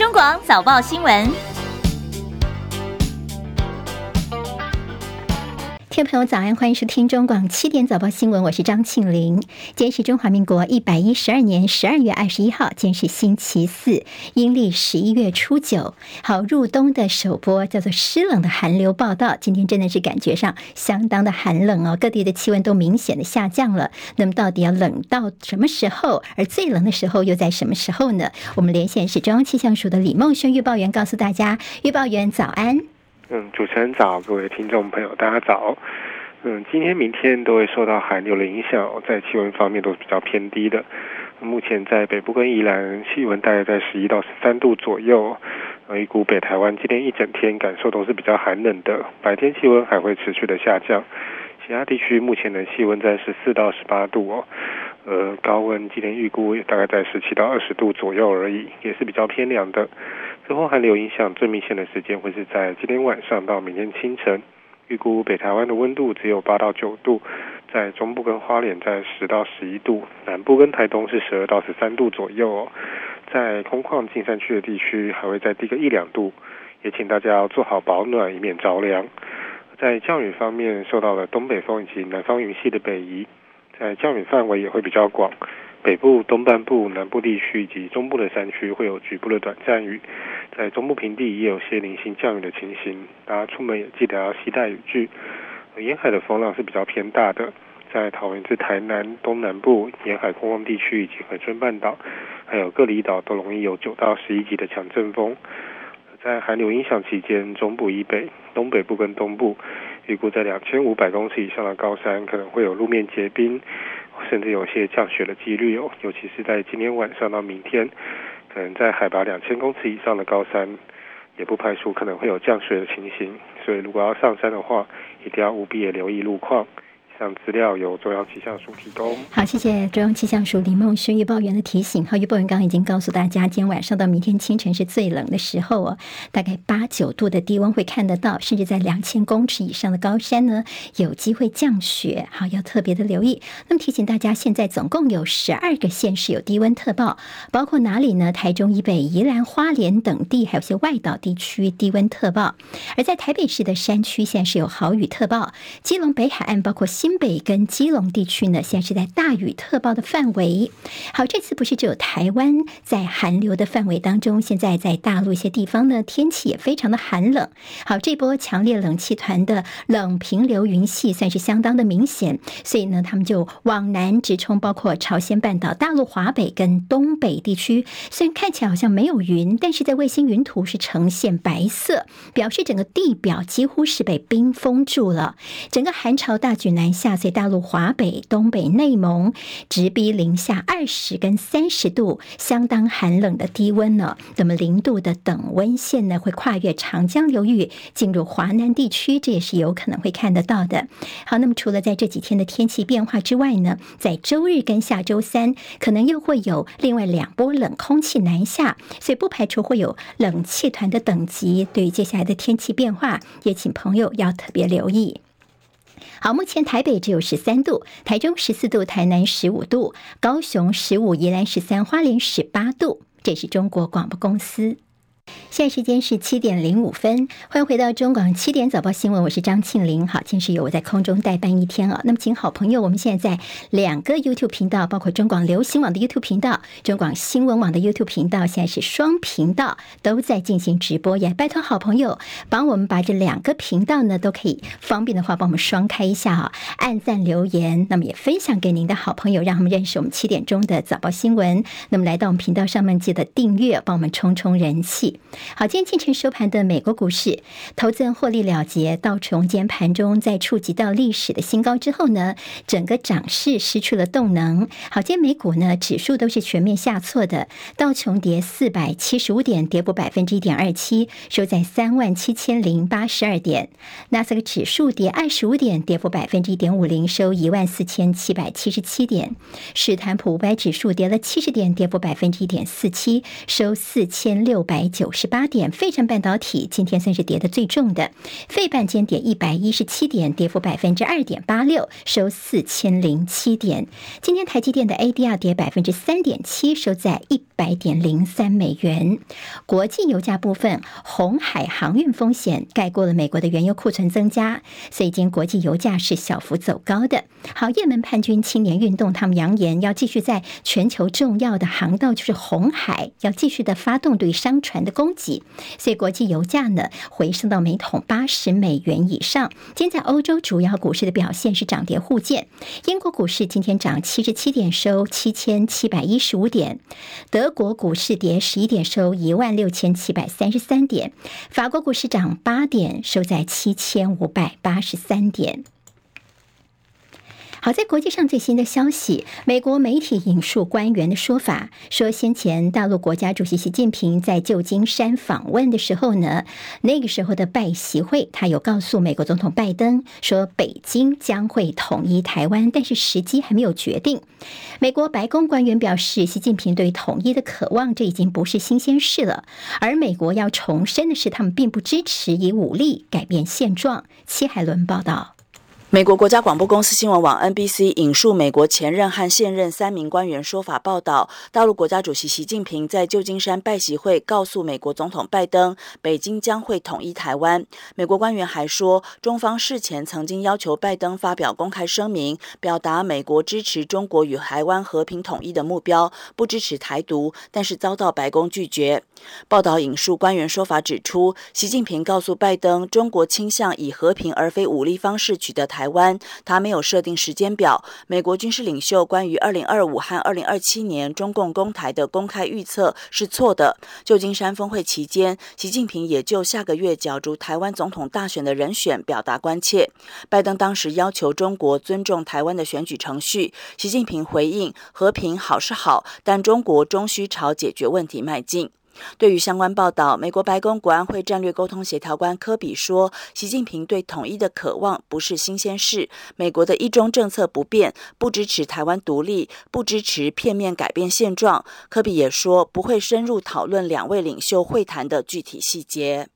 中广早报新闻。听众朋友早安，欢迎收听中广七点早报新闻，我是张庆玲。今天是中华民国一百一十二年十二月二十一号，今天是星期四，阴历十一月初九。好，入冬的首播叫做湿冷的寒流报道，今天真的是感觉上相当的寒冷哦，各地的气温都明显的下降了。那么到底要冷到什么时候？而最冷的时候又在什么时候呢？我们连线是中央气象署的李梦轩预报员，告诉大家，预报员早安。嗯，主持人早，各位听众朋友，大家早。嗯，今天、明天都会受到寒流的影响，在气温方面都是比较偏低的。目前在北部跟宜兰，气温大概在十一到十三度左右。预估北台湾今天一整天感受都是比较寒冷的，白天气温还会持续的下降。其他地区目前的气温在十四到十八度哦，呃，高温今天预估也大概在十七到二十度左右而已，也是比较偏凉的。这波寒流影响最明显的时间会是在今天晚上到明天清晨，预估北台湾的温度只有八到九度，在中部跟花莲在十到十一度，南部跟台东是十二到十三度左右哦。在空旷近山区的地区还会再低个一两度，也请大家要做好保暖，以免着凉。在降雨方面，受到了东北风以及南方云系的北移，在降雨范围也会比较广。北部、东半部、南部地区以及中部的山区会有局部的短暂雨，在中部平地也有些零星降雨的情形。大家出门也记得要携带雨具。沿海的风浪是比较偏大的，在桃园至台南东南部沿海空旷地区以及恒春半岛，还有各离岛都容易有九到十一级的强阵风。在寒流影响期间，中部以北、东北部跟东部，预估在两千五百公尺以上的高山可能会有路面结冰。甚至有些降雪的几率哦，尤其是在今天晚上到明天，可能在海拔两千公尺以上的高山，也不排除可能会有降雪的情形。所以，如果要上山的话，一定要务必也留意路况。像资料由中央气象署提供。好，谢谢中央气象署李梦轩预报员的提醒。好，预报员刚刚已经告诉大家，今天晚上到明天清晨是最冷的时候哦，大概八九度的低温会看得到，甚至在两千公尺以上的高山呢，有机会降雪。好，要特别的留意。那么提醒大家，现在总共有十二个县市有低温特报，包括哪里呢？台中以北、宜兰花莲等地，还有些外岛地区低温特报。而在台北市的山区，现在是有豪雨特报，基隆北海岸包括新。新北跟基隆地区呢，现在是在大雨特报的范围。好，这次不是只有台湾在寒流的范围当中，现在在大陆一些地方呢，天气也非常的寒冷。好，这波强烈冷气团的冷平流云系算是相当的明显，所以呢，他们就往南直冲，包括朝鲜半岛、大陆华北跟东北地区。虽然看起来好像没有云，但是在卫星云图是呈现白色，表示整个地表几乎是被冰封住了。整个寒潮大举南下。下在大陆华北、东北、内蒙，直逼零下二十跟三十度，相当寒冷的低温呢。那么零度的等温线呢，会跨越长江流域进入华南地区，这也是有可能会看得到的。好，那么除了在这几天的天气变化之外呢，在周日跟下周三，可能又会有另外两波冷空气南下，所以不排除会有冷气团的等级。对于接下来的天气变化，也请朋友要特别留意。好，目前台北只有十三度，台中十四度，台南十五度，高雄十五，宜兰十三，花莲十八度。这是中国广播公司。现在时间是七点零五分，欢迎回到中广七点早报新闻，我是张庆玲。好，今天是由我在空中代班一天啊。那么，请好朋友，我们现在在两个 YouTube 频道，包括中广流行网的 YouTube 频道、中广新闻网的 YouTube 频道，现在是双频道都在进行直播。也拜托好朋友帮我们把这两个频道呢，都可以方便的话，帮我们双开一下啊，按赞留言，那么也分享给您的好朋友，让他们认识我们七点钟的早报新闻。那么来到我们频道上面，记得订阅，帮我们冲冲人气。好，今天清晨收盘的美国股市，投资人获利了结。道琼今天盘中在触及到历史的新高之后呢，整个涨势失去了动能。好，今天美股呢指数都是全面下挫的，道琼跌四百七十五点，跌幅百分之一点二七，收在三万七千零八十二点。纳斯达克指数跌二十五点，跌幅百分之一点五零，收一万四千七百七十七点。史坦普五百指数跌了七十点，跌幅百分之一点四七，收四千六百九。九十八点。费城半导体今天算是跌得最重的，费半间跌一百一十七点，跌幅百分之二点八六，收四千零七点。今天台积电的 ADR 跌百分之三点七，收在一百点零三美元。国际油价部分，红海航运风险盖过了美国的原油库存增加，所以今天国际油价是小幅走高的。好，也门叛军青年运动，他们扬言要继续在全球重要的航道，就是红海，要继续的发动对商船的供给，所以国际油价呢回升到每桶八十美元以上。今天在欧洲主要股市的表现是涨跌互见，英国股市今天涨七十七点，收七千七百一十五点；德国股市跌十一点，收一万六千七百三十三点；法国股市涨八点，收在七千五百八十三点。好，在国际上最新的消息，美国媒体引述官员的说法，说先前大陆国家主席习近平在旧金山访问的时候呢，那个时候的拜习会，他有告诉美国总统拜登说，北京将会统一台湾，但是时机还没有决定。美国白宫官员表示，习近平对统一的渴望，这已经不是新鲜事了。而美国要重申的是，他们并不支持以武力改变现状。七海伦报道。美国国家广播公司新闻网 NBC 引述美国前任和现任三名官员说法报道，大陆国家主席习近平在旧金山拜习会告诉美国总统拜登，北京将会统一台湾。美国官员还说，中方事前曾经要求拜登发表公开声明，表达美国支持中国与台湾和平统一的目标，不支持台独，但是遭到白宫拒绝。报道引述官员说法指出，习近平告诉拜登，中国倾向以和平而非武力方式取得台台湾，他没有设定时间表。美国军事领袖关于二零二五和二零二七年中共攻台的公开预测是错的。旧金山峰会期间，习近平也就下个月角逐台湾总统大选的人选表达关切。拜登当时要求中国尊重台湾的选举程序，习近平回应：和平好是好，但中国终需朝解决问题迈进。对于相关报道，美国白宫国安会战略沟通协调官科比说：“习近平对统一的渴望不是新鲜事，美国的一中政策不变，不支持台湾独立，不支持片面改变现状。”科比也说：“不会深入讨论两位领袖会谈的具体细节。”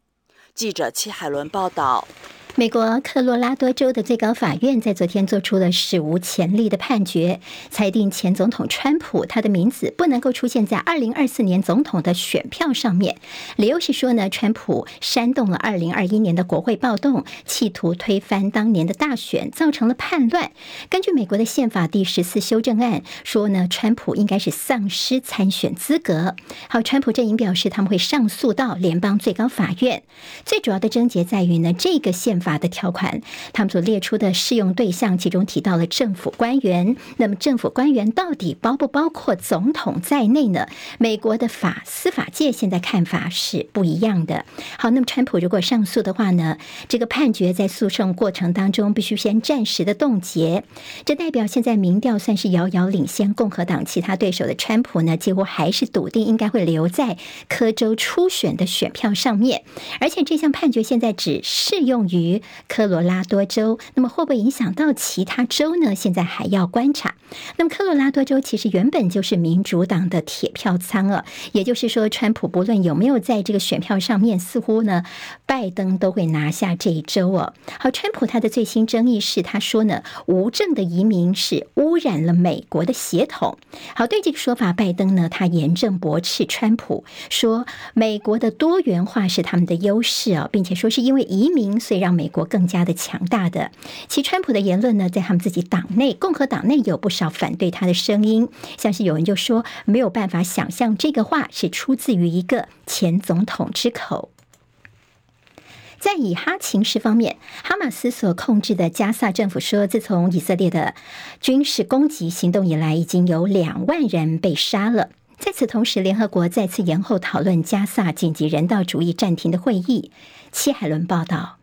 记者戚海伦报道。美国科罗拉多州的最高法院在昨天做出了史无前例的判决，裁定前总统川普他的名字不能够出现在二零二四年总统的选票上面。理由是说呢，川普煽动了二零二一年的国会暴动，企图推翻当年的大选，造成了叛乱。根据美国的宪法第十四修正案说呢，川普应该是丧失参选资格。好，川普阵营表示他们会上诉到联邦最高法院。最主要的症结在于呢，这个宪法法的条款，他们所列出的适用对象，其中提到了政府官员。那么，政府官员到底包不包括总统在内呢？美国的法司法界现在看法是不一样的。好，那么川普如果上诉的话呢，这个判决在诉讼过程当中必须先暂时的冻结。这代表现在民调算是遥遥领先共和党其他对手的川普呢，几乎还是笃定应该会留在科州初选的选票上面。而且这项判决现在只适用于。科罗拉多州，那么会不会影响到其他州呢？现在还要观察。那么科罗拉多州其实原本就是民主党的铁票仓啊，也就是说，川普不论有没有在这个选票上面，似乎呢，拜登都会拿下这一州哦。好，川普他的最新争议是，他说呢，无证的移民是污染了美国的血统。好，对这个说法，拜登呢，他严正驳斥川普，说美国的多元化是他们的优势啊，并且说是因为移民，所以让美。美国更加的强大的，其川普的言论呢，在他们自己党内，共和党内有不少反对他的声音，像是有人就说没有办法想象这个话是出自于一个前总统之口。在以哈情势方面，哈马斯所控制的加萨政府说，自从以色列的军事攻击行动以来，已经有两万人被杀了。在此同时，联合国再次延后讨论加萨紧急人道主义暂停的会议。戚海伦报道。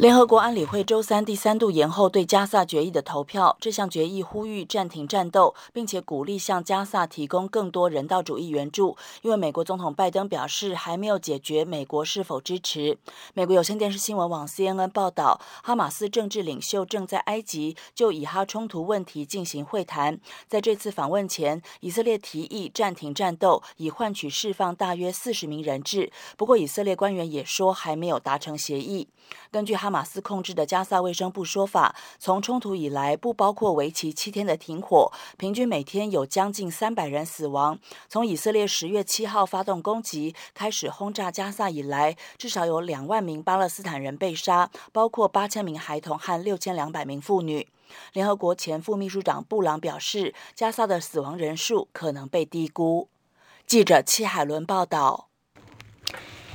联合国安理会周三第三度延后对加萨决议的投票。这项决议呼吁暂停战斗，并且鼓励向加萨提供更多人道主义援助。因为美国总统拜登表示还没有解决美国是否支持。美国有线电视新闻网 CNN 报道，哈马斯政治领袖正在埃及就以哈冲突问题进行会谈。在这次访问前，以色列提议暂停战斗，以换取释放大约四十名人质。不过，以色列官员也说还没有达成协议。根据哈马斯控制的加萨卫生部说法，从冲突以来，不包括为期七天的停火，平均每天有将近三百人死亡。从以色列十月七号发动攻击开始轰炸加萨以来，至少有两万名巴勒斯坦人被杀，包括八千名孩童和六千两百名妇女。联合国前副秘书长布朗表示，加萨的死亡人数可能被低估。记者戚海伦报道。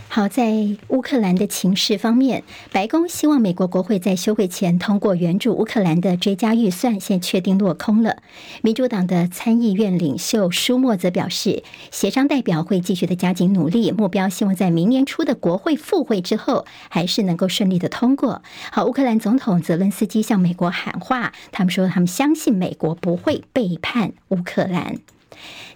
好，在乌克兰的情势方面，白宫希望美国国会在休会前通过援助乌克兰的追加预算，现在确定落空了。民主党的参议院领袖舒默则表示，协商代表会继续的加紧努力，目标希望在明年初的国会复会之后，还是能够顺利的通过。好，乌克兰总统泽伦斯基向美国喊话，他们说他们相信美国不会背叛乌克兰。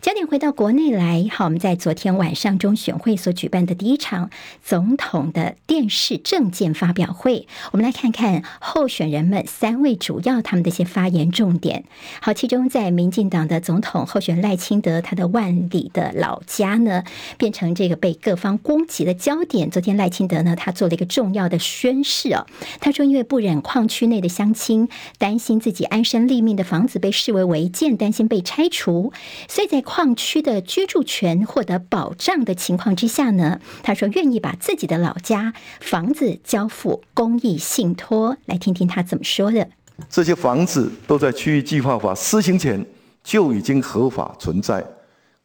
焦点回到国内来，好，我们在昨天晚上中选会所举办的第一场总统的电视政见发表会，我们来看看候选人们三位主要他们的一些发言重点。好，其中在民进党的总统候选人赖清德，他的万里的老家呢，变成这个被各方攻击的焦点。昨天赖清德呢，他做了一个重要的宣誓哦，他说因为不忍矿区内的乡亲担心自己安身立命的房子被视为违建，担心被拆除，所以在矿区的居住权获得保障的情况之下呢，他说愿意把自己的老家房子交付公益信托。来听听他怎么说的。这些房子都在区域计划法施行前就已经合法存在，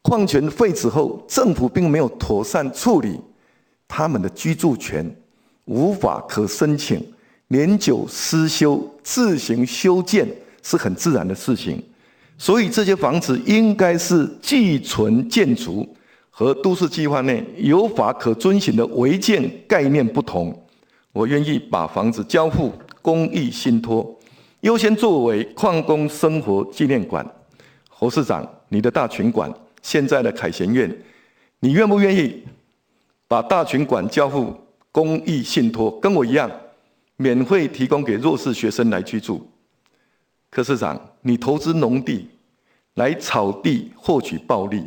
矿权废止后，政府并没有妥善处理他们的居住权，无法可申请年久失修，自行修建是很自然的事情。所以这些房子应该是寄存建筑，和都市计划内有法可遵循的违建概念不同。我愿意把房子交付公益信托，优先作为矿工生活纪念馆。侯市长，你的大群馆现在的凯旋苑，你愿不愿意把大群馆交付公益信托，跟我一样，免费提供给弱势学生来居住？柯市长，你投资农地来炒地获取暴利，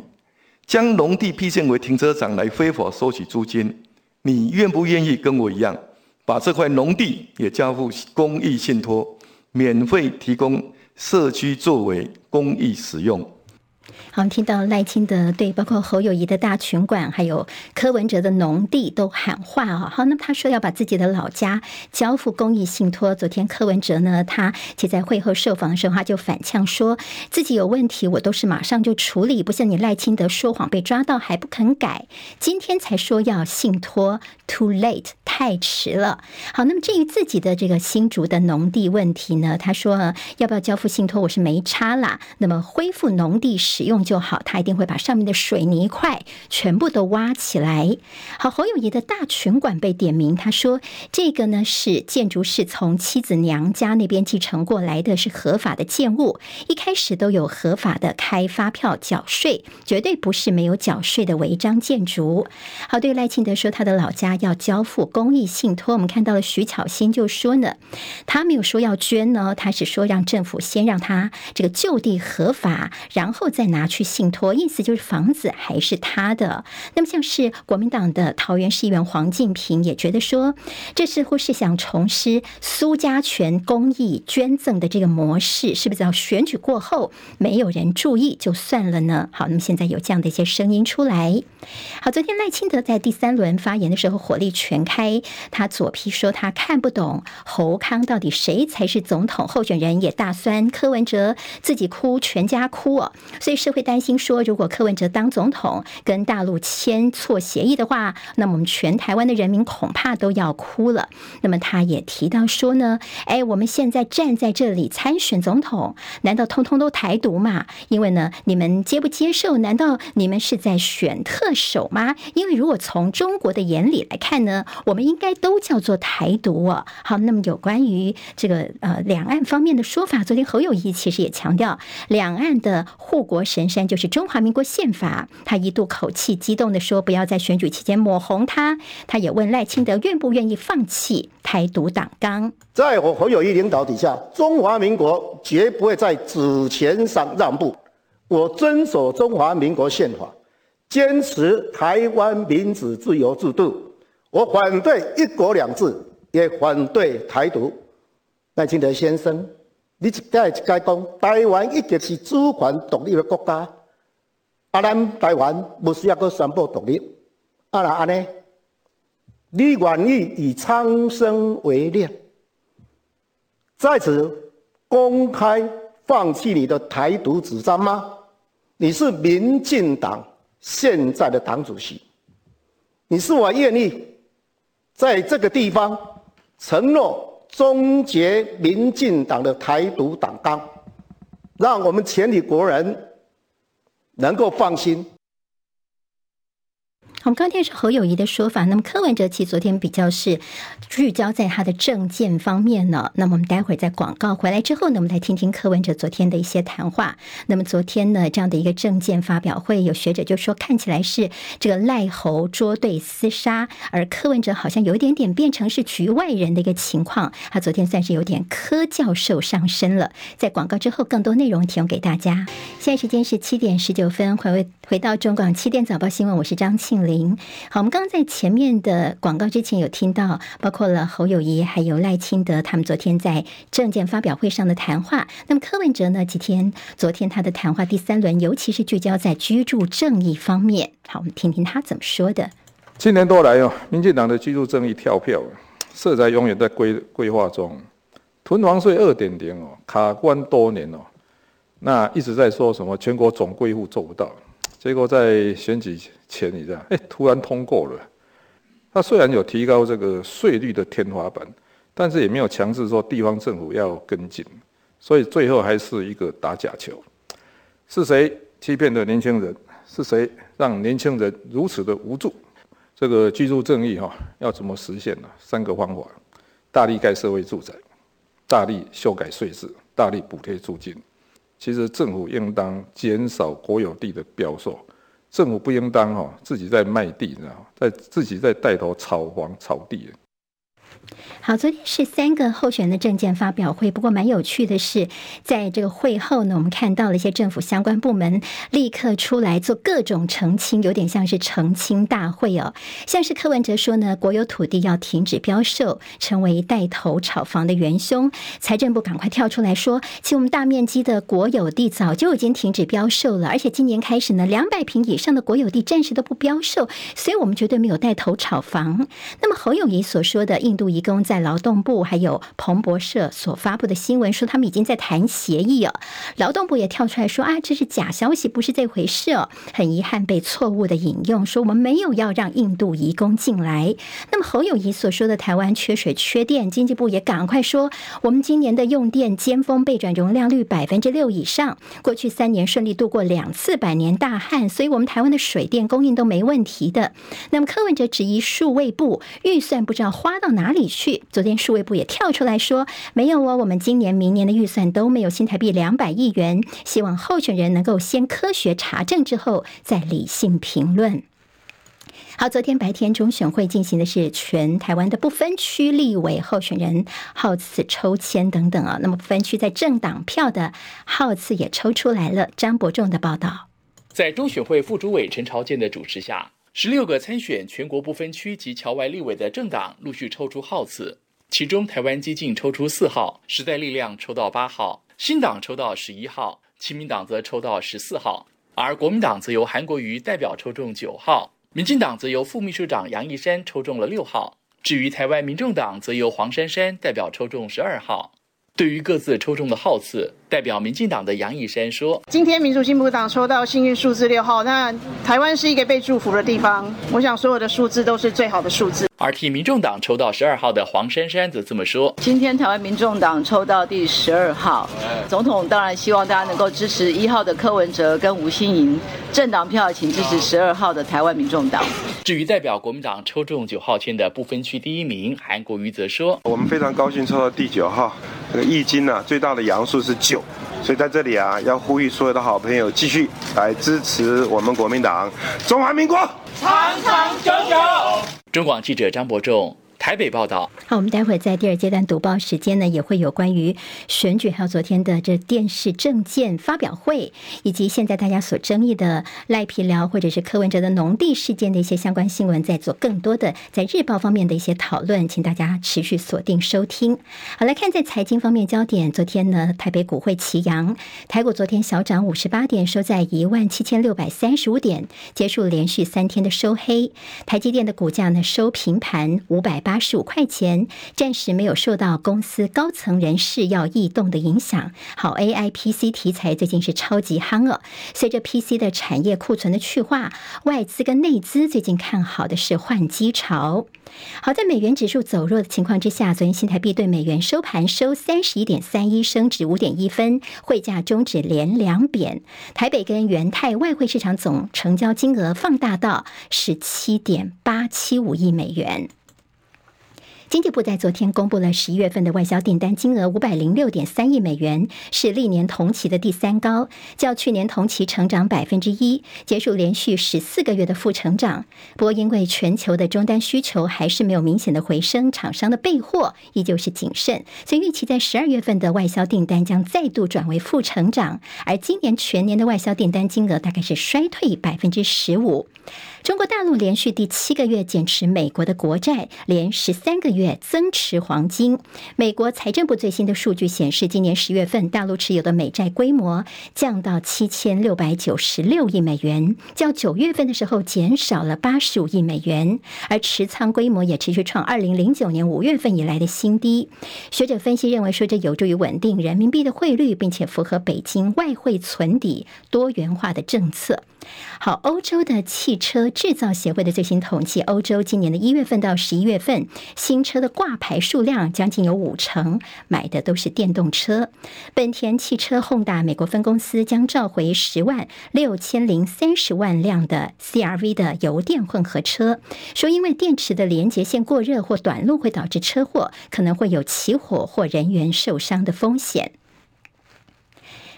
将农地辟建为停车场来非法收取租金，你愿不愿意跟我一样，把这块农地也交付公益信托，免费提供社区作为公益使用？好，我们听到赖清德对包括侯友谊的大群馆，还有柯文哲的农地都喊话啊。好，那么他说要把自己的老家交付公益信托。昨天柯文哲呢，他且在会后受访的时候，他就反呛说自己有问题，我都是马上就处理，不像你赖清德说谎被抓到还不肯改，今天才说要信托，too late，太迟了。好，那么至于自己的这个新竹的农地问题呢，他说要不要交付信托，我是没差啦。那么恢复农地使用。就好，他一定会把上面的水泥块全部都挖起来。好，侯友宜的大群馆被点名，他说这个呢是建筑是从妻子娘家那边继承过来的，是合法的建物，一开始都有合法的开发票缴税，绝对不是没有缴税的违章建筑。好，对赖清德说他的老家要交付公益信托，我们看到了徐巧芯就说呢，他没有说要捐呢，他是说让政府先让他这个就地合法，然后再拿。去信托，意思就是房子还是他的。那么，像是国民党的桃园市议员黄敬平也觉得说，这似乎是想重施苏家全公益捐赠的这个模式，是不是要选举过后没有人注意就算了呢？好，那么现在有这样的一些声音出来。好，昨天赖清德在第三轮发言的时候火力全开，他左批说他看不懂侯康到底谁才是总统候选人，也大酸柯文哲自己哭，全家哭哦。所以社会担心说，如果柯文哲当总统跟大陆签错协议的话，那么我们全台湾的人民恐怕都要哭了。那么他也提到说呢，哎，我们现在站在这里参选总统，难道通通都台独吗？因为呢，你们接不接受？难道你们是在选特首吗？因为如果从中国的眼里来看呢，我们应该都叫做台独哦。好，那么有关于这个呃两岸方面的说法，昨天侯友谊其实也强调，两岸的护国神山就是中华民国宪法。他一度口气激动地说：“不要在选举期间抹红他。”他也问赖清德愿不愿意放弃台独党纲。在我侯友谊领导底下，中华民国绝不会在主权上让步。我遵守中华民国宪法，坚持台湾民主自由制度。我反对一国两制，也反对台独。赖清德先生，你一该一该讲，台湾一直是主权独立的国家。啊，咱台湾不需要搁宣布独立。啊，那安尼，你愿意以苍生为念，在此公开放弃你的台独主张吗？你是民进党现在的党主席，你是否愿意在这个地方承诺终结民进党的台独党纲，让我们全体国人能够放心？我们刚才是侯友谊的说法，那么柯文哲其实昨天比较是聚焦在他的政见方面呢。那么我们待会儿在广告回来之后呢，我们来听听柯文哲昨天的一些谈话。那么昨天呢，这样的一个政见发表会，有学者就说看起来是这个赖侯捉对厮杀，而柯文哲好像有一点点变成是局外人的一个情况。他昨天算是有点柯教授上身了。在广告之后，更多内容提供给大家。现在时间是七点十九分，回回到中广七点早报新闻，我是张庆玲。好，我们刚刚在前面的广告之前有听到，包括了侯友宜还有赖清德他们昨天在政见发表会上的谈话。那么柯文哲呢？几天昨天他的谈话第三轮，尤其是聚焦在居住正义方面。好，我们听听他怎么说的。今年多来哦，民进党的居住正义跳票，色彩永远在规规划中，囤房税二点零哦，卡关多年哦，那一直在说什么全国总归户做不到。结果在选举前，你知道，哎，突然通过了。他虽然有提高这个税率的天花板，但是也没有强制说地方政府要跟进，所以最后还是一个打假球。是谁欺骗了年轻人？是谁让年轻人如此的无助？这个居住正义哈，要怎么实现呢？三个方法：大力盖社会住宅，大力修改税制，大力补贴租金。其实政府应当减少国有地的标售，政府不应当哈自己在卖地，你知道在自己在带头炒房炒地。好，昨天是三个候选的证件发表会，不过蛮有趣的是，在这个会后呢，我们看到了一些政府相关部门立刻出来做各种澄清，有点像是澄清大会哦。像是柯文哲说呢，国有土地要停止标售，成为带头炒房的元凶。财政部赶快跳出来说，其实我们大面积的国有地早就已经停止标售了，而且今年开始呢，两百平以上的国有地暂时都不标售，所以我们绝对没有带头炒房。那么侯友谊所说的印度移工在劳动部还有彭博社所发布的新闻说，他们已经在谈协议了。劳动部也跳出来说啊，这是假消息，不是这回事哦。很遗憾被错误的引用，说我们没有要让印度移工进来。那么侯友宜所说的台湾缺水缺电，经济部也赶快说，我们今年的用电尖峰备转容量率百分之六以上，过去三年顺利度过两次百年大旱，所以我们台湾的水电供应都没问题的。那么柯文哲质疑数位部预算不知道花到哪里。里去，昨天数位部也跳出来说，没有哦，我们今年、明年的预算都没有新台币两百亿元，希望候选人能够先科学查证之后再理性评论。好，昨天白天中选会进行的是全台湾的不分区立委候选人号次抽签等等啊，那么分区在政党票的号次也抽出来了。张伯仲的报道，在中选会副主委陈朝健的主持下。十六个参选全国不分区及侨外立委的政党陆续抽出号次，其中台湾基进抽出四号，时代力量抽到八号，新党抽到十一号，亲民党则抽到十四号，而国民党则由韩国瑜代表抽中九号，民进党则由副秘书长杨义山抽中了六号，至于台湾民众党则由黄珊珊代表抽中十二号。对于各自抽中的号次，代表民进党的杨以山说：“今天民主进步党抽到幸运数字六号，那台湾是一个被祝福的地方。我想所有的数字都是最好的数字。”而替民众党抽到十二号的黄珊珊则这么说：“今天台湾民众党抽到第十二号，总统当然希望大家能够支持一号的柯文哲跟吴欣盈，政党票请支持十二号的台湾民众党。”至于代表国民党抽中九号签的不分区第一名韩国瑜则说：“我们非常高兴抽到第九号。”这个易经呢，最大的阳数是九，所以在这里啊，要呼吁所有的好朋友继续来支持我们国民党，中华民国长长久久。中广记者张伯仲。台北报道。好，我们待会在第二阶段读报时间呢，也会有关于选举，还有昨天的这电视政见发表会，以及现在大家所争议的赖皮聊或者是柯文哲的农地事件的一些相关新闻，在做更多的在日报方面的一些讨论，请大家持续锁定收听。好，来看在财经方面焦点，昨天呢，台北股会齐扬，台股昨天小涨五十八点，收在一万七千六百三十五点，结束连续三天的收黑。台积电的股价呢收平盘五百八十五块钱，暂时没有受到公司高层人士要异动的影响。好，AI PC 题材最近是超级夯了。随着 PC 的产业库存的去化，外资跟内资最近看好的是换机潮。好，在美元指数走弱的情况之下，昨天新台币对美元收盘收三十一点三一，升值五点一分，汇价终止连两贬。台北跟元泰外汇市场总成交金额放大到十七点八七五亿美元。经济部在昨天公布了十一月份的外销订单金额五百零六点三亿美元，是历年同期的第三高，较去年同期成长百分之一，结束连续十四个月的负成长。不过，因为全球的终端需求还是没有明显的回升，厂商的备货依旧是谨慎，所以预期在十二月份的外销订单将再度转为负成长，而今年全年的外销订单金额大概是衰退百分之十五。中国大陆连续第七个月减持美国的国债，连十三个月增持黄金。美国财政部最新的数据显示，今年十月份大陆持有的美债规模降到七千六百九十六亿美元，较九月份的时候减少了八十五亿美元，而持仓规模也持续创二零零九年五月份以来的新低。学者分析认为说，这有助于稳定人民币的汇率，并且符合北京外汇存底多元化的政策。好，欧洲的汽车制造协会的最新统计，欧洲今年的一月份到十一月份新车的挂牌数量将近有五成，买的都是电动车。本田汽车 Honda 美国分公司将召回十万六千零三十万辆的 CRV 的油电混合车，说因为电池的连接线过热或短路会导致车祸，可能会有起火或人员受伤的风险。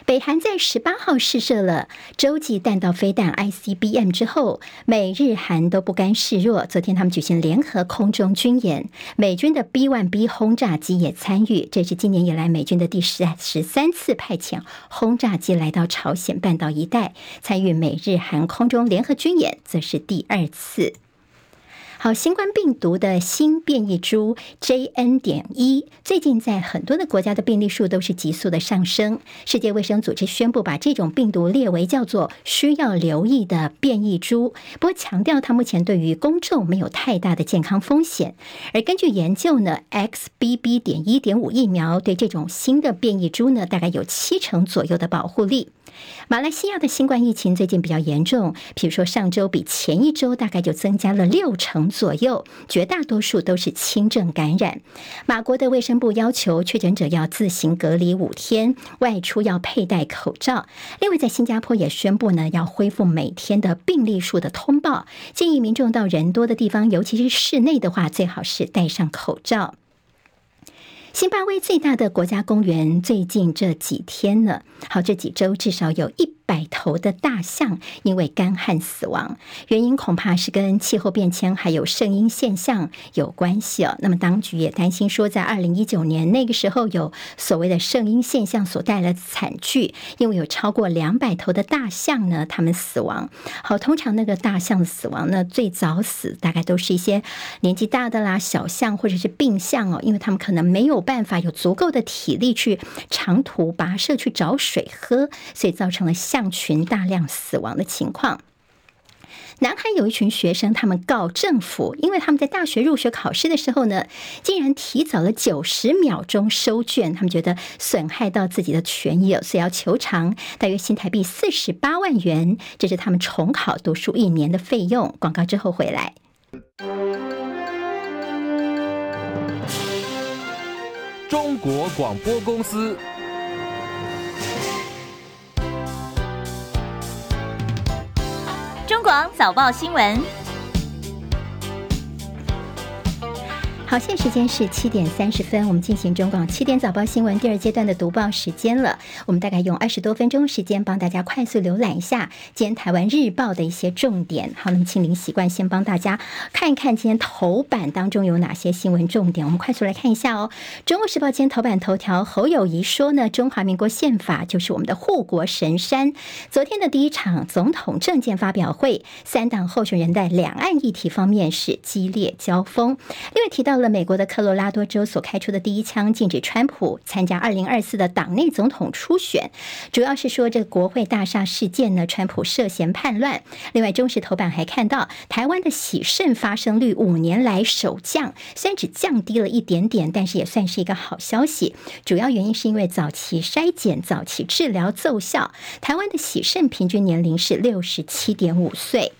北韩在十八号试射了洲际弹道飞弹 ICBM 之后，美日韩都不甘示弱。昨天他们举行联合空中军演，美军的 B-1B 轰炸机也参与。这是今年以来美军的第十十三次派遣轰炸机来到朝鲜半岛一带参与美日韩空中联合军演，则是第二次。好，新冠病毒的新变异株 JN 点一，最近在很多的国家的病例数都是急速的上升。世界卫生组织宣布把这种病毒列为叫做需要留意的变异株，不过强调它目前对于公众没有太大的健康风险。而根据研究呢，XBB 点一点五疫苗对这种新的变异株呢，大概有七成左右的保护力。马来西亚的新冠疫情最近比较严重，比如说上周比前一周大概就增加了六成左右，绝大多数都是轻症感染。马国的卫生部要求确诊者要自行隔离五天，外出要佩戴口罩。另外，在新加坡也宣布呢，要恢复每天的病例数的通报，建议民众到人多的地方，尤其是室内的话，最好是戴上口罩。辛巴威最大的国家公园最近这几天呢，好，这几周至少有一百头的大象因为干旱死亡，原因恐怕是跟气候变迁还有圣婴现象有关系哦。那么当局也担心说，在二零一九年那个时候有所谓的圣婴现象所带来的惨剧，因为有超过两百头的大象呢，他们死亡。好，通常那个大象死亡呢，最早死大概都是一些年纪大的啦、小象或者是病象哦，因为他们可能没有办法有足够的体力去长途跋涉去找水喝，所以造成了象。群大量死亡的情况。南韩有一群学生，他们告政府，因为他们在大学入学考试的时候呢，竟然提早了九十秒钟收卷，他们觉得损害到自己的权益，所以要求偿大约新台币四十八万元，这是他们重考读书一年的费用。广告之后回来。中国广播公司。中广早报新闻。好，现在时间是七点三十分，我们进行中广七点早报新闻第二阶段的读报时间了。我们大概用二十多分钟时间帮大家快速浏览一下今天台湾日报的一些重点。好，那么清零习惯先帮大家看一看今天头版当中有哪些新闻重点。我们快速来看一下哦。中国时报今天头版头条，侯友谊说呢，中华民国宪法就是我们的护国神山。昨天的第一场总统政见发表会，三党候选人在两岸议题方面是激烈交锋。另外提到。了美国的科罗拉多州所开出的第一枪，禁止川普参加二零二四的党内总统初选，主要是说这个国会大厦事件呢，川普涉嫌叛乱。另外，中时头版还看到台湾的喜肾发生率五年来首降，虽然只降低了一点点，但是也算是一个好消息。主要原因是因为早期筛检、早期治疗奏效，台湾的喜肾平均年龄是六十七点五岁。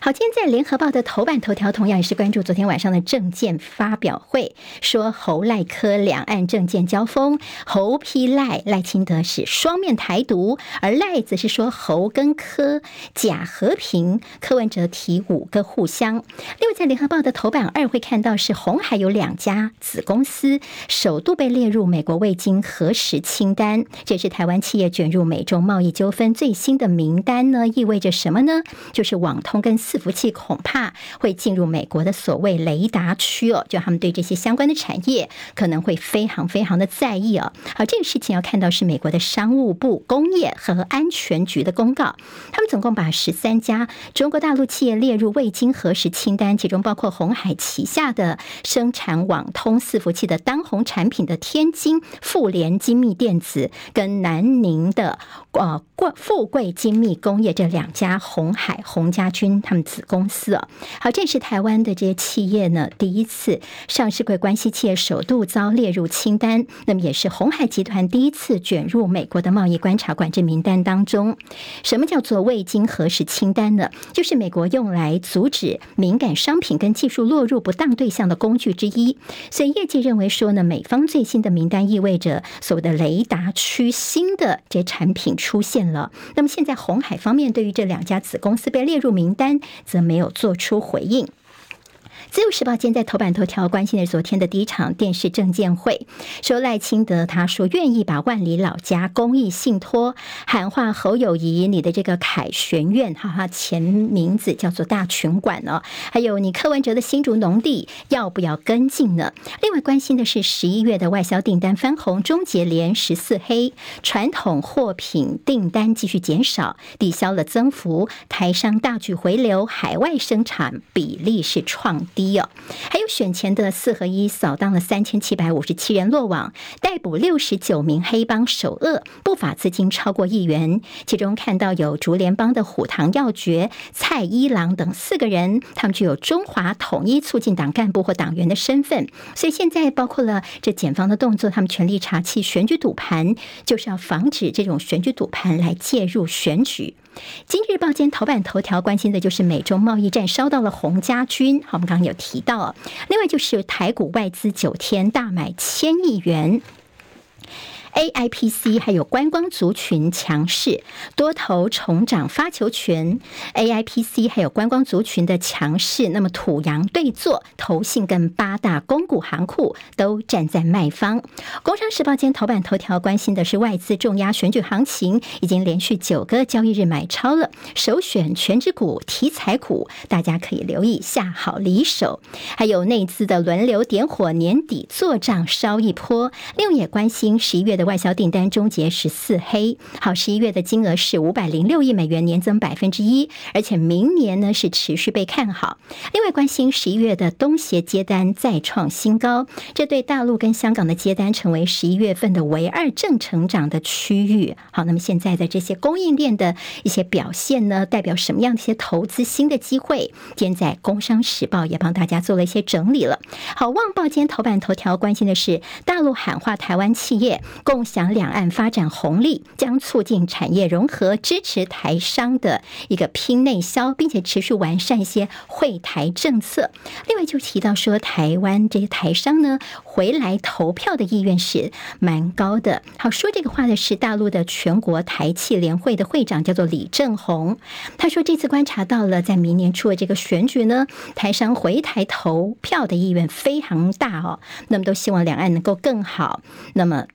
好，今天在联合报的头版头条，同样也是关注昨天晚上的政见发表会，说侯赖柯两岸政见交锋，侯批赖赖清德是双面台独，而赖则是说侯跟柯假和平，柯文哲提五个互相。另外，在联合报的头版二会看到是红海有两家子公司首度被列入美国未经核实清单，这是台湾企业卷入美中贸易纠纷最新的名单呢，意味着什么呢？就是通跟伺服器恐怕会进入美国的所谓雷达区哦，就他们对这些相关的产业可能会非常非常的在意哦。好，这个事情要看到是美国的商务部工业和安全局的公告，他们总共把十三家中国大陆企业列入未经核实清单，其中包括红海旗下的生产网通伺服器的当红产品的天津富联精密电子跟南宁的呃贵富贵精密工业这两家红海红家军他们子公司哦，好，这是台湾的这些企业呢，第一次上市柜关系企业首度遭列入清单，那么也是红海集团第一次卷入美国的贸易观察管制名单当中。什么叫做未经核实清单呢？就是美国用来阻止敏感商品跟技术落入不当对象的工具之一。所以业界认为说呢，美方最新的名单意味着所谓的雷达区新的这些产品出现了。那么现在红海方面对于这两家子公司被列入名名单，则没有做出回应。自由时报今天在头版头条关心的是昨天的第一场电视证见会，说赖清德他说愿意把万里老家公益信托喊话侯友谊，你的这个凯旋苑，哈哈，前名字叫做大群馆哦，还有你柯文哲的新竹农地要不要跟进呢？另外关心的是十一月的外销订单翻红，终结连十四黑，传统货品订单继续减少，抵消了增幅，台商大举回流，海外生产比例是创低。低哦，还有选前的四合一扫荡了三千七百五十七人落网，逮捕六十九名黑帮首恶，不法资金超过亿元。其中看到有竹联帮的虎堂要诀蔡一郎等四个人，他们具有中华统一促进党干部或党员的身份。所以现在包括了这检方的动作，他们全力查缉选举赌盘，就是要防止这种选举赌盘来介入选举。今日报间头版头条关心的就是美中贸易战烧到了洪家军，好，我们刚刚有提到。另外就是台股外资九天大买千亿元。A I P C 还有观光族群强势，多头重掌发球权。A I P C 还有观光族群的强势，那么土洋对坐，投信跟八大公股行库都站在卖方。工商时报今天头版头条关心的是外资重压选举行情，已经连续九个交易日买超了，首选权值股、题材股，大家可以留意下好离手。还有内资的轮流点火，年底做账烧一波。另也关心十一月的。外销订单终结十四黑。好，十一月的金额是五百零六亿美元，年增百分之一，而且明年呢是持续被看好。另外，关心十一月的东协接单再创新高，这对大陆跟香港的接单成为十一月份的唯二正成长的区域。好，那么现在的这些供应链的一些表现呢，代表什么样的一些投资新的机会？今天在《工商时报》也帮大家做了一些整理了。好，《旺报》今天头版头条关心的是大陆喊话台湾企业共享两岸发展红利，将促进产业融合，支持台商的一个拼内销，并且持续完善一些惠台政策。另外就提到说，台湾这些台商呢回来投票的意愿是蛮高的。好，说这个话的是大陆的全国台企联会的会长，叫做李正宏。他说，这次观察到了，在明年初的这个选举呢，台商回台投票的意愿非常大哦。那么都希望两岸能够更好。那么。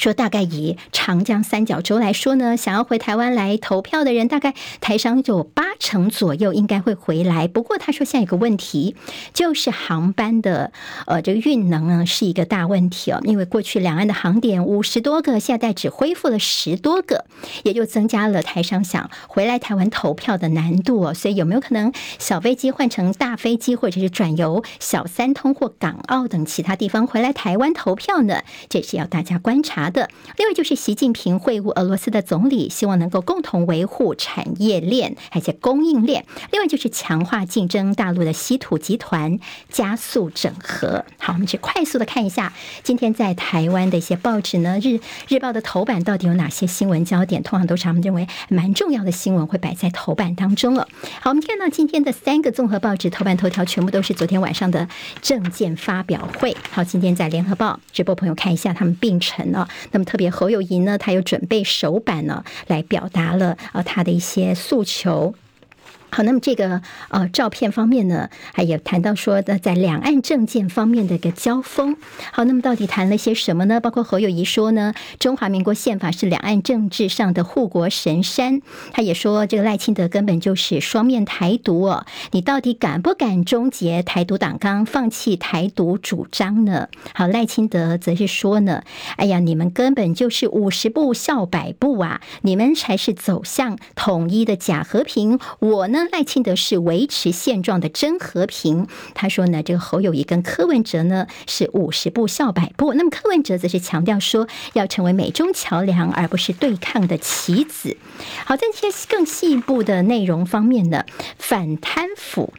说大概以长江三角洲来说呢，想要回台湾来投票的人，大概台商有八成左右应该会回来。不过他说现在有个问题，就是航班的呃这个运能呢是一个大问题哦，因为过去两岸的航点五十多个，现在只恢复了十多个，也就增加了台商想回来台湾投票的难度哦。所以有没有可能小飞机换成大飞机，或者是转由小三通或港澳等其他地方回来台湾投票呢？这是要大家观察的。另外就是习近平会晤俄罗斯的总理，希望能够共同维护产业链，而且供应链。另外就是强化竞争大陆的稀土集团，加速整合。好，我们去快速的看一下今天在台湾的一些报纸呢，日日报的头版到底有哪些新闻焦点？通常都是他们认为蛮重要的新闻会摆在头版当中了。好，我们看到今天的三个综合报纸头版头条，全部都是昨天晚上的政见发表会。好，今天在联合报直播朋友看一下他们并陈了。那么特别侯友宜呢，他有准备手板呢，来表达了呃他的一些诉求。好，那么这个呃照片方面呢，还有谈到说的在两岸政见方面的一个交锋。好，那么到底谈了些什么呢？包括侯友谊说呢，中华民国宪法是两岸政治上的护国神山。他也说，这个赖清德根本就是双面台独哦。你到底敢不敢终结台独党纲，放弃台独主张呢？好，赖清德则是说呢，哎呀，你们根本就是五十步笑百步啊，你们才是走向统一的假和平。我呢？赖清德是维持现状的真和平。他说呢，这个侯友谊跟柯文哲呢是五十步笑百步。那么柯文哲则是强调说，要成为美中桥梁，而不是对抗的棋子。好，在这些更细部的内容方面呢，反贪腐。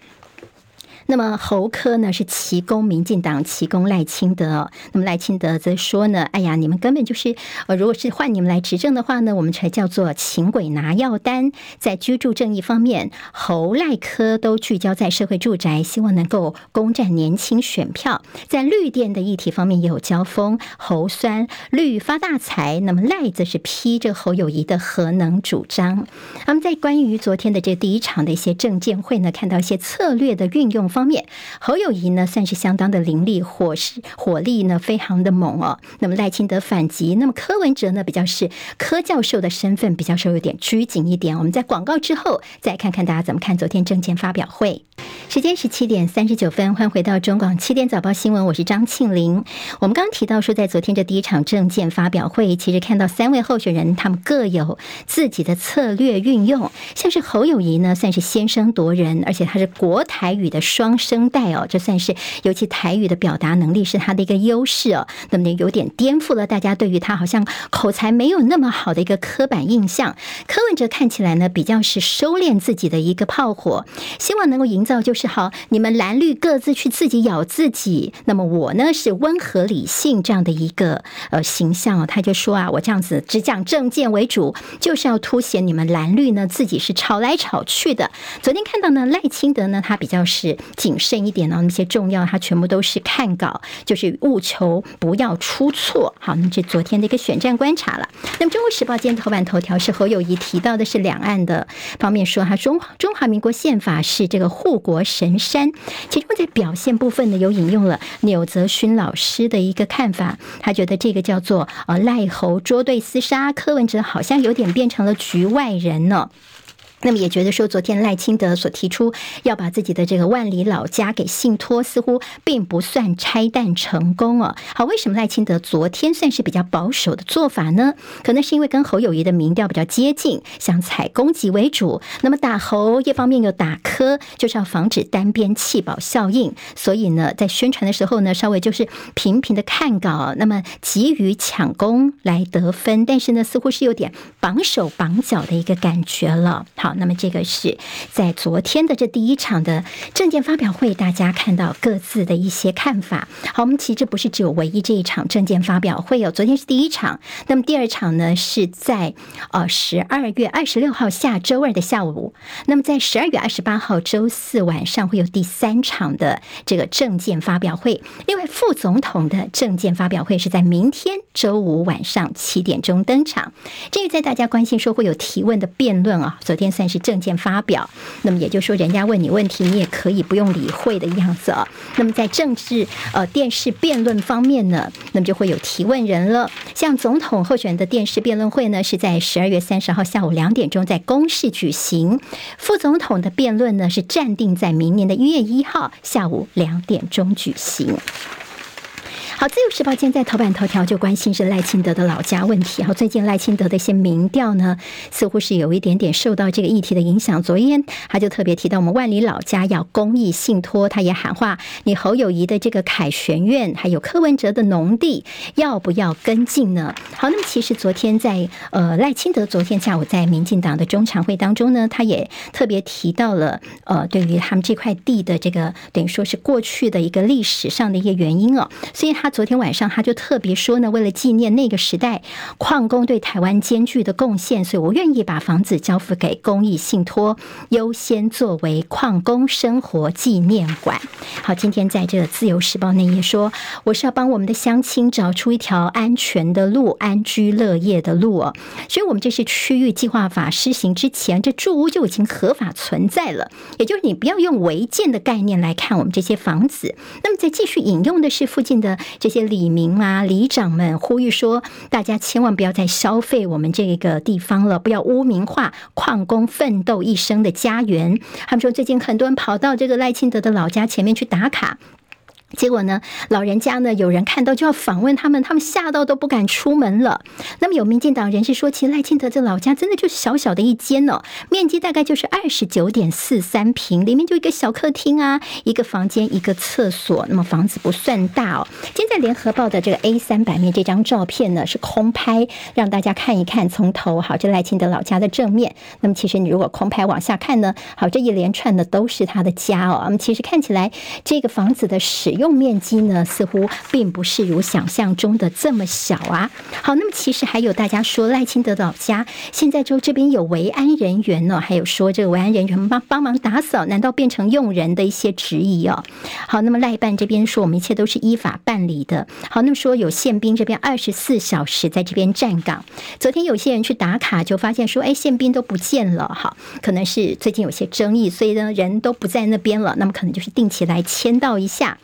那么侯科呢是齐攻民进党，齐攻赖清德。那么赖清德则说呢，哎呀，你们根本就是呃，如果是换你们来执政的话呢，我们才叫做请鬼拿药单。在居住正义方面，侯赖科都聚焦在社会住宅，希望能够攻占年轻选票。在绿电的议题方面也有交锋，侯酸绿发大财，那么赖则是批这侯友谊的核能主张。那么在关于昨天的这第一场的一些政见会呢，看到一些策略的运用方。方面，侯友谊呢算是相当的凌厉，火势火力呢非常的猛哦。那么赖清德反击，那么柯文哲呢比较是柯教授的身份，比较稍微有点拘谨一点。我们在广告之后再看看大家怎么看昨天政见发表会。时间是七点三十九分，欢迎回到中广七点早报新闻，我是张庆玲。我们刚刚提到说，在昨天这第一场政见发表会，其实看到三位候选人他们各有自己的策略运用，像是侯友谊呢算是先声夺人，而且他是国台语的双。声带哦，这算是尤其台语的表达能力是他的一个优势哦。那么有点颠覆了大家对于他好像口才没有那么好的一个刻板印象。柯文哲看起来呢比较是收敛自己的一个炮火，希望能够营造就是好，你们蓝绿各自去自己咬自己。那么我呢是温和理性这样的一个呃形象哦。他就说啊，我这样子只讲政见为主，就是要凸显你们蓝绿呢自己是吵来吵去的。昨天看到呢赖清德呢他比较是。谨慎一点呢，那些重要它全部都是看稿，就是务求不要出错。好，那这昨天的一个选战观察了。那么《中国时报》今天头版头条是侯友谊提到的是两岸的方面，说他中中华民国宪法是这个护国神山。其中在表现部分呢，有引用了钮泽勋老师的一个看法，他觉得这个叫做呃赖侯捉对厮杀，柯文哲好像有点变成了局外人呢。那么也觉得说，昨天赖清德所提出要把自己的这个万里老家给信托，似乎并不算拆弹成功哦。好，为什么赖清德昨天算是比较保守的做法呢？可能是因为跟侯友谊的民调比较接近，想采攻击为主。那么打侯一方面又打科，就是要防止单边弃保效应。所以呢，在宣传的时候呢，稍微就是频频的看稿，那么急于抢攻来得分，但是呢，似乎是有点绑手绑脚的一个感觉了。好。那么这个是在昨天的这第一场的政见发表会，大家看到各自的一些看法。好，我们其实不是只有唯一这一场政见发表会哦，昨天是第一场，那么第二场呢是在呃十二月二十六号下周二的下午，那么在十二月二十八号周四晚上会有第三场的这个政见发表会。另外，副总统的政见发表会是在明天周五晚上七点钟登场。这个在大家关心说会有提问的辩论啊，昨天。但是证件发表，那么也就是说，人家问你问题，你也可以不用理会的样子啊。那么在政治呃电视辩论方面呢，那么就会有提问人了。像总统候选人的电视辩论会呢，是在十二月三十号下午两点钟在公示举行；副总统的辩论呢，是暂定在明年的一月一号下午两点钟举行。好，自由时报今天在头版头条就关心是赖清德的老家问题。好，最近赖清德的一些民调呢，似乎是有一点点受到这个议题的影响。昨天他就特别提到，我们万里老家要公益信托，他也喊话，你侯友谊的这个凯旋苑，还有柯文哲的农地，要不要跟进呢？好，那么其实昨天在呃赖清德昨天下午在民进党的中常会当中呢，他也特别提到了呃对于他们这块地的这个等于说是过去的一个历史上的一个原因哦，所以他。昨天晚上，他就特别说呢，为了纪念那个时代矿工对台湾艰巨的贡献，所以我愿意把房子交付给公益信托，优先作为矿工生活纪念馆。好，今天在这个《自由时报》内页说，我是要帮我们的乡亲找出一条安全的路，安居乐业的路哦。所以，我们这是区域计划法施行之前，这住屋就已经合法存在了。也就是你不要用违建的概念来看我们这些房子。那么，再继续引用的是附近的。这些里民啊、里长们呼吁说：“大家千万不要再消费我们这个地方了，不要污名化矿工奋斗一生的家园。”他们说，最近很多人跑到这个赖清德的老家前面去打卡。结果呢，老人家呢，有人看到就要访问他们，他们吓到都不敢出门了。那么有民进党人士说，其实赖清德这老家真的就是小小的一间哦，面积大概就是二十九点四三平，里面就一个小客厅啊，一个房间，一个厕所。那么房子不算大哦。现在联合报的这个 A 三版面这张照片呢是空拍，让大家看一看从头好，这赖清德老家的正面。那么其实你如果空拍往下看呢，好，这一连串的都是他的家哦。那么其实看起来这个房子的使用。用面积呢，似乎并不是如想象中的这么小啊。好，那么其实还有大家说赖清德老家现在就这边有维安人员呢，还有说这个维安人员帮帮忙打扫，难道变成用人的一些质疑哦？好，那么赖办这边说我们一切都是依法办理的。好，那么说有宪兵这边二十四小时在这边站岗。昨天有些人去打卡就发现说，哎，宪兵都不见了。好，可能是最近有些争议，所以呢人都不在那边了。那么可能就是定期来签到一下。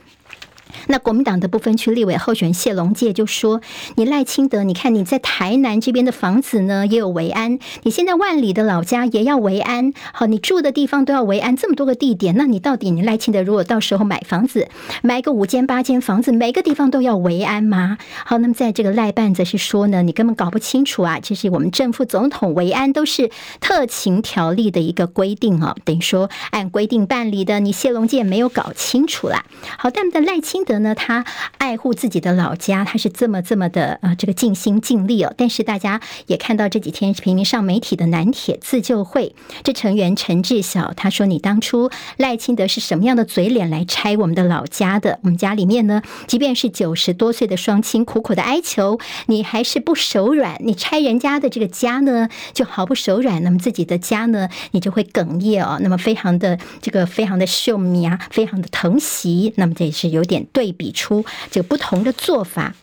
那国民党的不分区立委候选人谢龙介就说：“你赖清德，你看你在台南这边的房子呢也有维安，你现在万里的老家也要维安，好，你住的地方都要维安，这么多个地点，那你到底你赖清德如果到时候买房子，买个五间八间房子，每个地方都要维安吗？好，那么在这个赖办则是说呢，你根本搞不清楚啊，这是我们正副总统维安都是特勤条例的一个规定啊，等于说按规定办理的，你谢龙介没有搞清楚啦。好，但的赖清德。呢，他爱护自己的老家，他是这么这么的呃，这个尽心尽力哦。但是大家也看到这几天频频上媒体的南铁自救会，这成员陈志晓他说：“你当初赖清德是什么样的嘴脸来拆我们的老家的？我们家里面呢，即便是九十多岁的双亲苦苦的哀求，你还是不手软。你拆人家的这个家呢，就毫不手软。那么自己的家呢，你就会哽咽哦。那么非常的这个非常的秀米啊，非常的疼惜。那么这也是有点对。”比出这个不同的做法。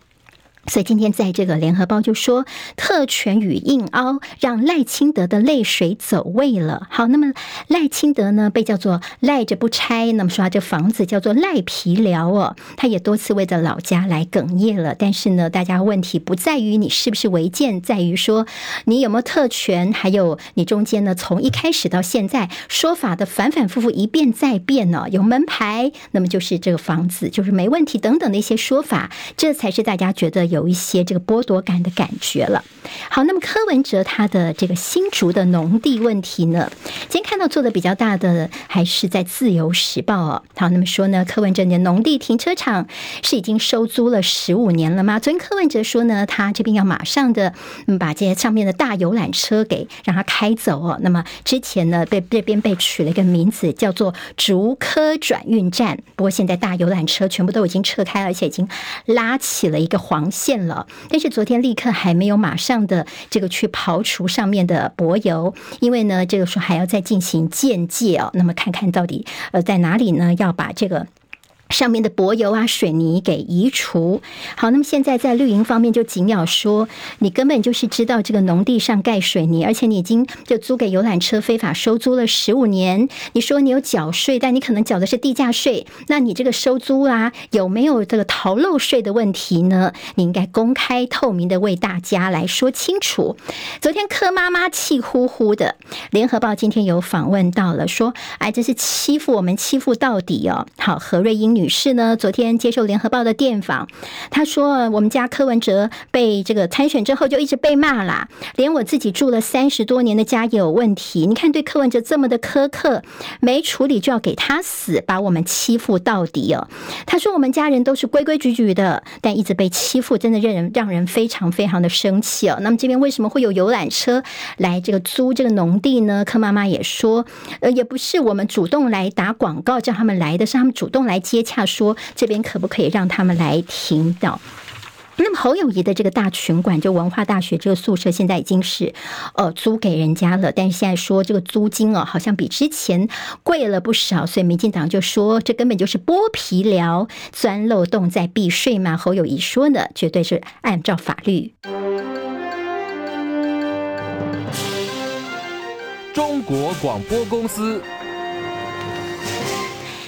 所以今天在这个联合报就说，特权与硬凹让赖清德的泪水走位了。好，那么赖清德呢被叫做赖着不拆，那么说他这房子叫做赖皮寮哦，他也多次为着老家来哽咽了。但是呢，大家问题不在于你是不是违建，在于说你有没有特权，还有你中间呢从一开始到现在说法的反反复复一变再变呢，有门牌，那么就是这个房子就是没问题等等的一些说法，这才是大家觉得。有一些这个剥夺感的感觉了。好，那么柯文哲他的这个新竹的农地问题呢，今天看到做的比较大的还是在自由时报哦。好，那么说呢，柯文哲的农地停车场是已经收租了十五年了吗？昨天柯文哲说呢，他这边要马上的嗯把这些上面的大游览车给让他开走哦。那么之前呢，被这边被取了一个名字叫做竹科转运站，不过现在大游览车全部都已经撤开，而且已经拉起了一个黄线。见了，但是昨天立刻还没有马上的这个去刨除上面的柏油，因为呢，这个时候还要再进行鉴界哦。那么看看到底呃在哪里呢？要把这个。上面的柏油啊、水泥给移除。好，那么现在在绿营方面就紧咬说，你根本就是知道这个农地上盖水泥，而且你已经就租给游览车非法收租了十五年。你说你有缴税，但你可能缴的是地价税，那你这个收租啊有没有这个逃漏税的问题呢？你应该公开透明的为大家来说清楚。昨天柯妈妈气呼呼的，联合报今天有访问到了，说哎，这是欺负我们，欺负到底哦。好，何瑞英。女女士呢，昨天接受联合报的电访，她说：“我们家柯文哲被这个参选之后就一直被骂啦，连我自己住了三十多年的家也有问题。你看对柯文哲这么的苛刻，没处理就要给他死，把我们欺负到底哦。”她说：“我们家人都是规规矩矩的，但一直被欺负，真的让人让人非常非常的生气哦。”那么这边为什么会有游览车来这个租这个农地呢？柯妈妈也说：“呃，也不是我们主动来打广告叫他们来的，是他们主动来接。”洽他说这边可不可以让他们来停到？那么侯友宜的这个大群馆，就文化大学这个宿舍，现在已经是呃租给人家了。但是现在说这个租金哦，好像比之前贵了不少，所以民进党就说这根本就是剥皮寮，钻漏洞在避税嘛。侯友宜说呢，绝对是按照法律。中国广播公司。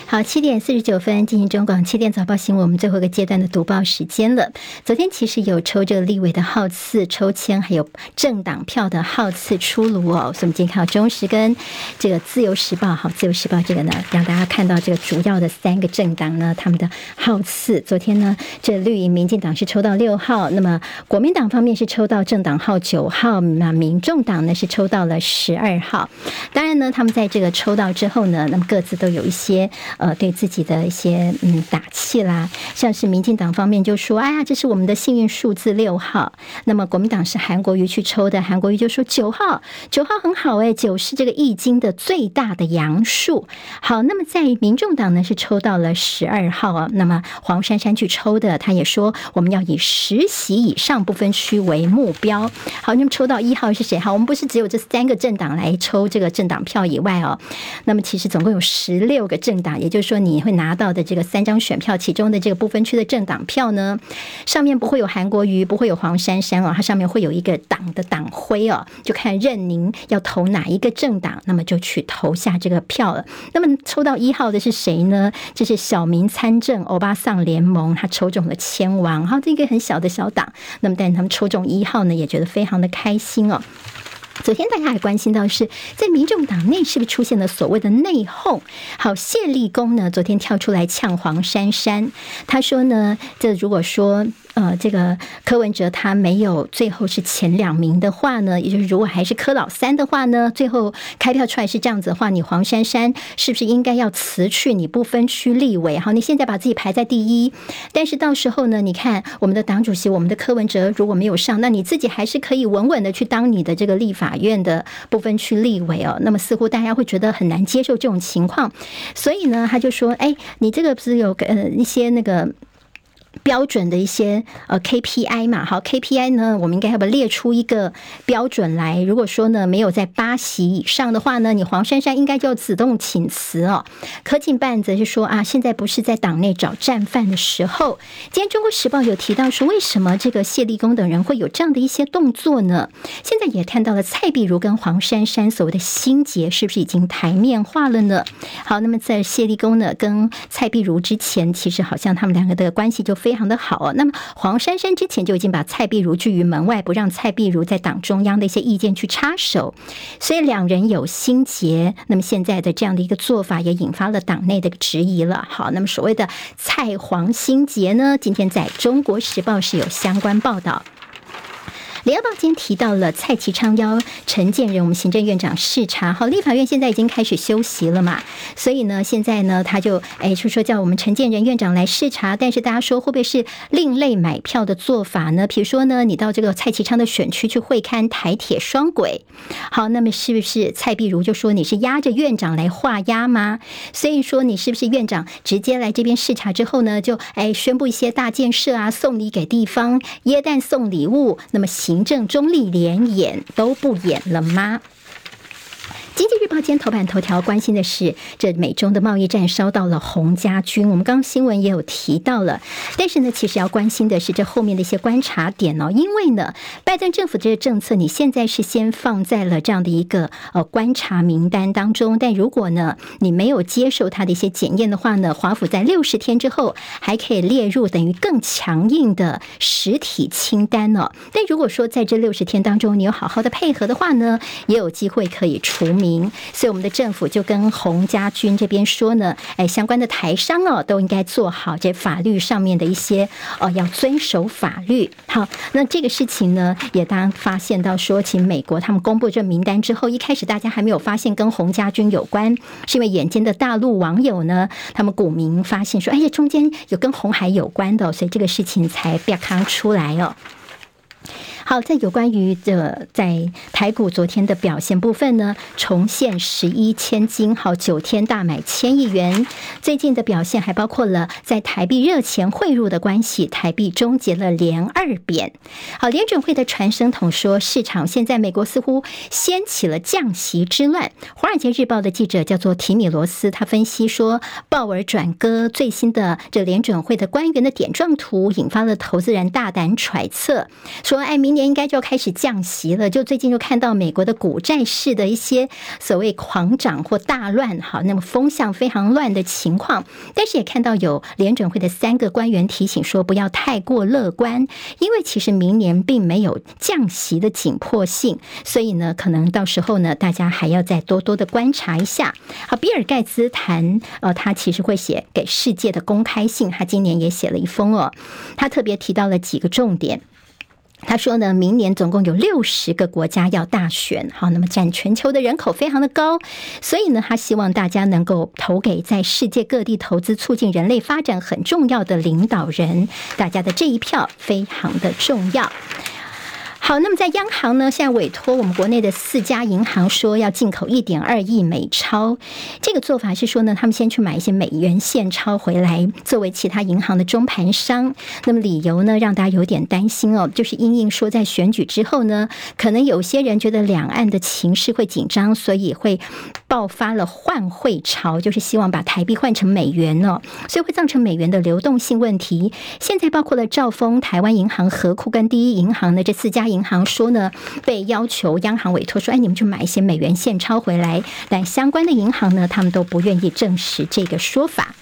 好，七点四十九分进行中广七点早报新闻，我们最后一个阶段的读报时间了。昨天其实有抽这个立委的号次抽签，还有政党票的号次出炉哦。所以我们今天看到中时跟这个自由时报，好，自由时报这个呢，让大家看到这个主要的三个政党呢，他们的号次。昨天呢，这绿营民进党是抽到六号，那么国民党方面是抽到政党号九号，那民众党呢是抽到了十二号。当然呢，他们在这个抽到之后呢，那么各自都有一些。呃，对自己的一些嗯打气啦，像是民进党方面就说：“哎呀，这是我们的幸运数字六号。”那么国民党是韩国瑜去抽的，韩国瑜就说：“九号，九号很好哎，九是这个易经的最大的阳数。”好，那么在民众党呢是抽到了十二号啊。那么黄珊珊去抽的，他也说我们要以十席以上不分区为目标。好，那么抽到一号是谁？好，我们不是只有这三个政党来抽这个政党票以外哦，那么其实总共有十六个政党。也就是说，你会拿到的这个三张选票，其中的这个不分区的政党票呢，上面不会有韩国瑜，不会有黄珊珊哦，它上面会有一个党的党徽哦，就看任您要投哪一个政党，那么就去投下这个票了。那么抽到一号的是谁呢？这是小民参政欧巴桑联盟，他抽中了千王，好，这个很小的小党，那么但他们抽中一号呢，也觉得非常的开心哦。昨天大家还关心到是在民众党内是不是出现了所谓的内讧？好，谢立功呢，昨天跳出来呛黄珊珊，他说呢，这如果说。呃，这个柯文哲他没有最后是前两名的话呢，也就是如果还是柯老三的话呢，最后开票出来是这样子的话，你黄珊珊是不是应该要辞去你不分区立委？好，你现在把自己排在第一，但是到时候呢，你看我们的党主席，我们的柯文哲如果没有上，那你自己还是可以稳稳的去当你的这个立法院的不分区立委哦。那么似乎大家会觉得很难接受这种情况，所以呢，他就说，哎，你这个不是有个呃一些那个。标准的一些呃 KPI 嘛，好 KPI 呢，我们应该要不列出一个标准来？如果说呢没有在八席以上的话呢，你黄珊珊应该就要自动请辞哦。可进办则是说啊，现在不是在党内找战犯的时候。今天《中国时报》有提到说，为什么这个谢立功等人会有这样的一些动作呢？现在也看到了蔡壁如跟黄珊珊所谓的心结是不是已经台面化了呢？好，那么在谢立功呢跟蔡壁如之前，其实好像他们两个的关系就非常的好哦。那么黄珊珊之前就已经把蔡碧如拒于门外，不让蔡碧如在党中央的一些意见去插手，所以两人有心结。那么现在的这样的一个做法也引发了党内的质疑了。好，那么所谓的蔡黄心结呢，今天在中国时报是有相关报道。联合报今天提到了蔡其昌邀陈建仁，我们行政院长视察。好，立法院现在已经开始休息了嘛，所以呢，现在呢，他就哎，就说叫我们陈建仁院长来视察。但是大家说会不会是另类买票的做法呢？比如说呢，你到这个蔡其昌的选区去会勘台铁双轨，好，那么是不是蔡壁如就说你是压着院长来画押吗？所以说你是不是院长直接来这边视察之后呢，就哎宣布一些大建设啊，送礼给地方，耶诞送礼物，那么行。行政中立，连演都不演了吗？经济日报今天头版头条关心的是，这美中的贸易战烧到了洪家军。我们刚刚新闻也有提到了，但是呢，其实要关心的是这后面的一些观察点哦。因为呢，拜登政府这个政策，你现在是先放在了这样的一个呃观察名单当中，但如果呢你没有接受它的一些检验的话呢，华府在六十天之后还可以列入等于更强硬的实体清单哦。但如果说在这六十天当中你有好好的配合的话呢，也有机会可以除名。所以我们的政府就跟洪家军这边说呢，哎，相关的台商哦，都应该做好这法律上面的一些哦，要遵守法律。好，那这个事情呢，也当发现到说，请美国他们公布这名单之后，一开始大家还没有发现跟洪家军有关，是因为眼尖的大陆网友呢，他们股民发现说，哎呀，中间有跟红海有关的，所以这个事情才被看出来哦。好，在有关于这在台股昨天的表现部分呢，重现十一千金，好，九天大买千亿元。最近的表现还包括了在台币热钱汇入的关系，台币终结了连二贬。好，联准会的传声筒说，市场现在美国似乎掀起了降息之乱。华尔街日报的记者叫做提米罗斯，他分析说，鲍尔转鸽最新的这联准会的官员的点状图，引发了投资人大胆揣测，说艾米。年应该就开始降息了，就最近就看到美国的股债市的一些所谓狂涨或大乱，好，那么风向非常乱的情况，但是也看到有联准会的三个官员提醒说不要太过乐观，因为其实明年并没有降息的紧迫性，所以呢，可能到时候呢，大家还要再多多的观察一下。好，比尔盖茨谈，呃，他其实会写给世界的公开信，他今年也写了一封哦，他特别提到了几个重点。他说呢，明年总共有六十个国家要大选，好，那么占全球的人口非常的高，所以呢，他希望大家能够投给在世界各地投资促进人类发展很重要的领导人，大家的这一票非常的重要。好，那么在央行呢，现在委托我们国内的四家银行说要进口一点二亿美钞。这个做法是说呢，他们先去买一些美元现钞回来，作为其他银行的中盘商。那么理由呢，让大家有点担心哦，就是因应说在选举之后呢，可能有些人觉得两岸的情势会紧张，所以会爆发了换汇潮，就是希望把台币换成美元哦，所以会造成美元的流动性问题。现在包括了兆丰、台湾银行、和库跟第一银行的这四家银。银行说呢，被要求央行委托说，哎，你们去买一些美元现钞回来，但相关的银行呢，他们都不愿意证实这个说法。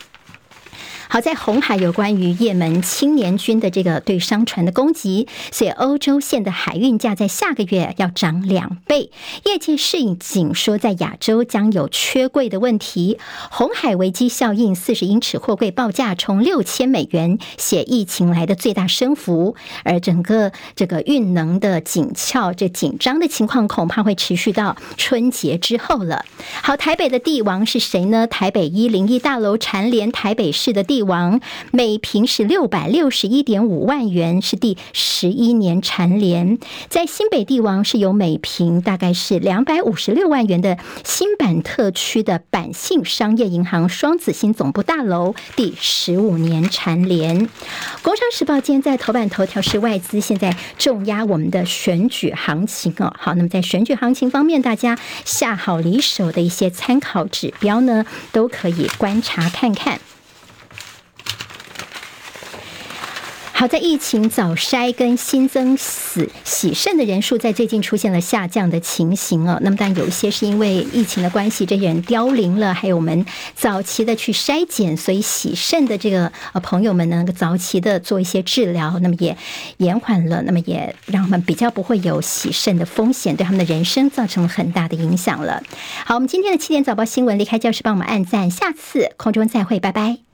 好在红海有关于也门青年军的这个对商船的攻击，所以欧洲线的海运价在下个月要涨两倍。业界示警说，在亚洲将有缺柜的问题。红海危机效应，四十英尺货柜报价从六千美元写疫情来的最大升幅，而整个这个运能的紧俏，这紧张的情况恐怕会持续到春节之后了。好，台北的帝王是谁呢？台北一零一大楼蝉联台北市的帝。王，每平是六百六十一点五万元，是第十一年蝉联。在新北帝王是有每平大概是两百五十六万元的新版特区的板信商业银行双子星总部大楼，第十五年蝉联。工商时报今天在头版头条是外资现在重压我们的选举行情哦。好，那么在选举行情方面，大家下好离手的一些参考指标呢，都可以观察看看。好在疫情早筛跟新增死洗肾的人数在最近出现了下降的情形哦。那么，但有一些是因为疫情的关系，这些人凋零了，还有我们早期的去筛检，所以洗肾的这个呃朋友们呢，早期的做一些治疗，那么也延缓了，那么也让他们比较不会有洗肾的风险，对他们的人生造成了很大的影响了。好，我们今天的七点早报新闻，离开教室帮我们按赞，下次空中再会，拜拜。